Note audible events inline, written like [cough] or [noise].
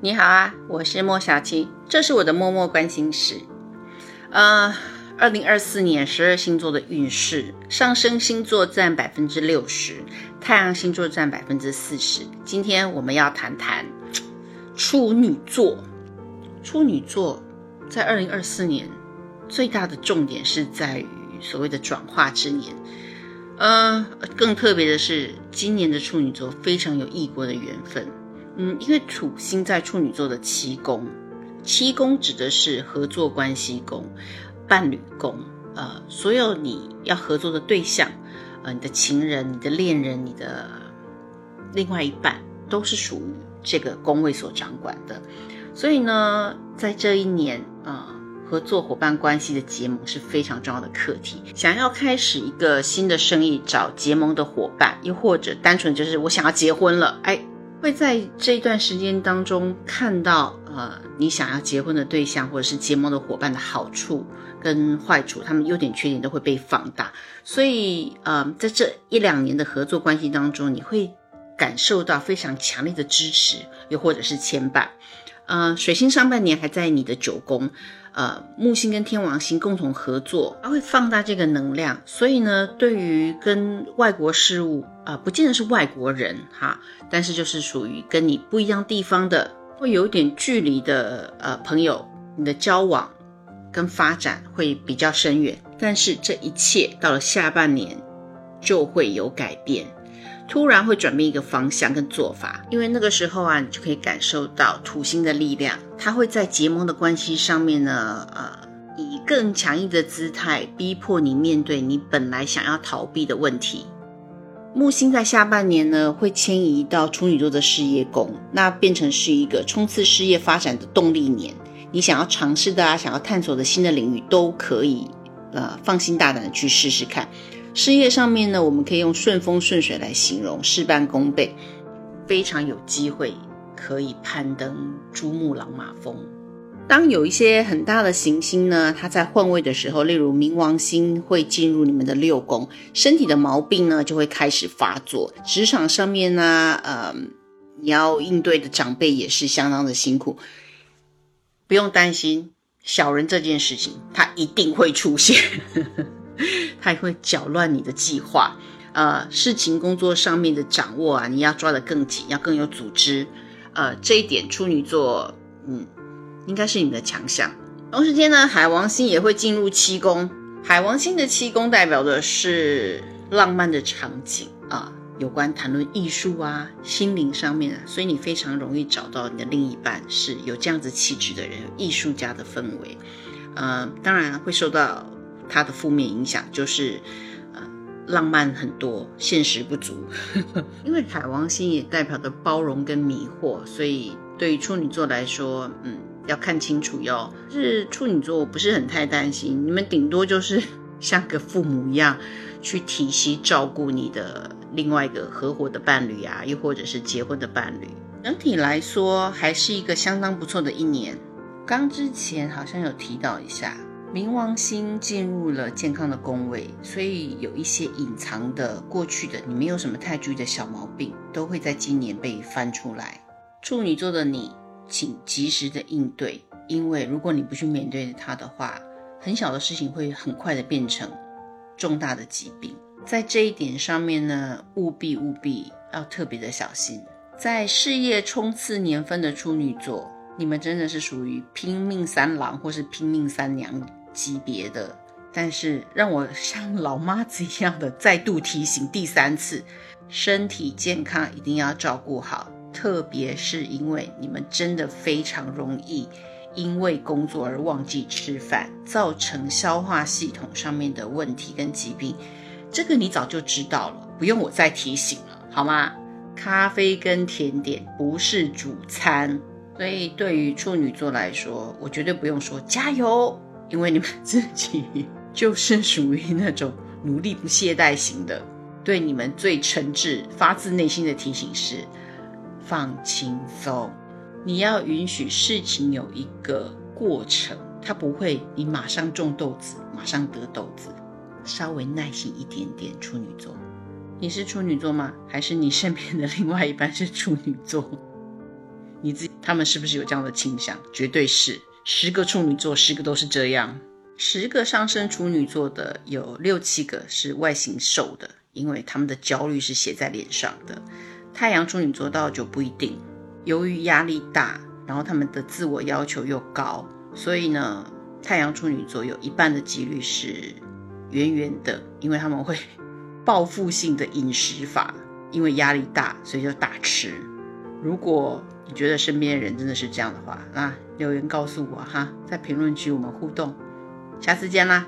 你好啊，我是莫小七，这是我的默默关心事。呃，二零二四年十二星座的运势，上升星座占百分之六十，太阳星座占百分之四十。今天我们要谈谈处女座。处女座在二零二四年最大的重点是在于所谓的转化之年。呃，更特别的是，今年的处女座非常有异国的缘分。嗯，因为土星在处女座的七宫，七宫指的是合作关系宫、伴侣宫，呃，所有你要合作的对象，呃，你的情人、你的恋人、你的另外一半，都是属于这个宫位所掌管的。所以呢，在这一年啊，合作伙伴关系的结盟是非常重要的课题。想要开始一个新的生意，找结盟的伙伴，又或者单纯就是我想要结婚了，哎。会在这一段时间当中看到，呃，你想要结婚的对象或者是结盟的伙伴的好处跟坏处，他们优点缺点都会被放大。所以，呃，在这一两年的合作关系当中，你会感受到非常强烈的支持，又或者是牵绊。呃，水星上半年还在你的九宫。呃，木星跟天王星共同合作，它会放大这个能量，所以呢，对于跟外国事物啊，不见得是外国人哈，但是就是属于跟你不一样地方的，会有点距离的呃朋友，你的交往跟发展会比较深远，但是这一切到了下半年就会有改变。突然会转变一个方向跟做法，因为那个时候啊，你就可以感受到土星的力量，它会在结盟的关系上面呢，呃，以更强硬的姿态逼迫你面对你本来想要逃避的问题。木星在下半年呢，会迁移到处女座的事业宫，那变成是一个冲刺事业发展的动力年。你想要尝试的啊，想要探索的新的领域，都可以呃放心大胆的去试试看。事业上面呢，我们可以用顺风顺水来形容，事半功倍，非常有机会可以攀登珠穆朗玛峰。当有一些很大的行星呢，它在换位的时候，例如冥王星会进入你们的六宫，身体的毛病呢就会开始发作。职场上面呢，呃，你要应对的长辈也是相当的辛苦，不用担心小人这件事情，它一定会出现。他也会搅乱你的计划，呃，事情工作上面的掌握啊，你要抓得更紧，要更有组织，呃，这一点处女座，嗯，应该是你的强项。同时间呢，海王星也会进入七宫，海王星的七宫代表的是浪漫的场景啊，有关谈论艺术啊，心灵上面啊，所以你非常容易找到你的另一半是有这样子气质的人，艺术家的氛围，呃，当然会受到。它的负面影响就是，呃，浪漫很多，现实不足。[laughs] 因为海王星也代表着包容跟迷惑，所以对于处女座来说，嗯，要看清楚哟。是处女座，我不是很太担心，你们顶多就是 [laughs] 像个父母一样，去体惜照顾你的另外一个合伙的伴侣啊，又或者是结婚的伴侣。整体来说，还是一个相当不错的一年。刚之前好像有提到一下。冥王星进入了健康的宫位，所以有一些隐藏的过去的你没有什么太注意的小毛病，都会在今年被翻出来。处女座的你，请及时的应对，因为如果你不去面对它的话，很小的事情会很快的变成重大的疾病。在这一点上面呢，务必务必要特别的小心。在事业冲刺年份的处女座，你们真的是属于拼命三郎或是拼命三娘。级别的，但是让我像老妈子一样的再度提醒第三次，身体健康一定要照顾好，特别是因为你们真的非常容易因为工作而忘记吃饭，造成消化系统上面的问题跟疾病。这个你早就知道了，不用我再提醒了，好吗？咖啡跟甜点不是主餐，所以对于处女座来说，我绝对不用说加油。因为你们自己 [laughs] 就是属于那种努力不懈怠型的，对你们最诚挚、发自内心的提醒是：放轻松。你要允许事情有一个过程，它不会你马上种豆子，马上得豆子。稍微耐心一点点，处女座。你是处女座吗？还是你身边的另外一半是处女座？你自己他们是不是有这样的倾向？绝对是，十个处女座，十个都是这样。十个上升处女座的有六七个是外形瘦的，因为他们的焦虑是写在脸上的。太阳处女座倒就不一定，由于压力大，然后他们的自我要求又高，所以呢，太阳处女座有一半的几率是圆圆的，因为他们会报复性的饮食法，因为压力大，所以就大吃。如果你觉得身边人真的是这样的话，那留言告诉我哈，在评论区我们互动。下次见啦！